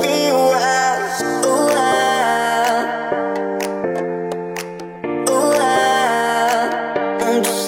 I'm just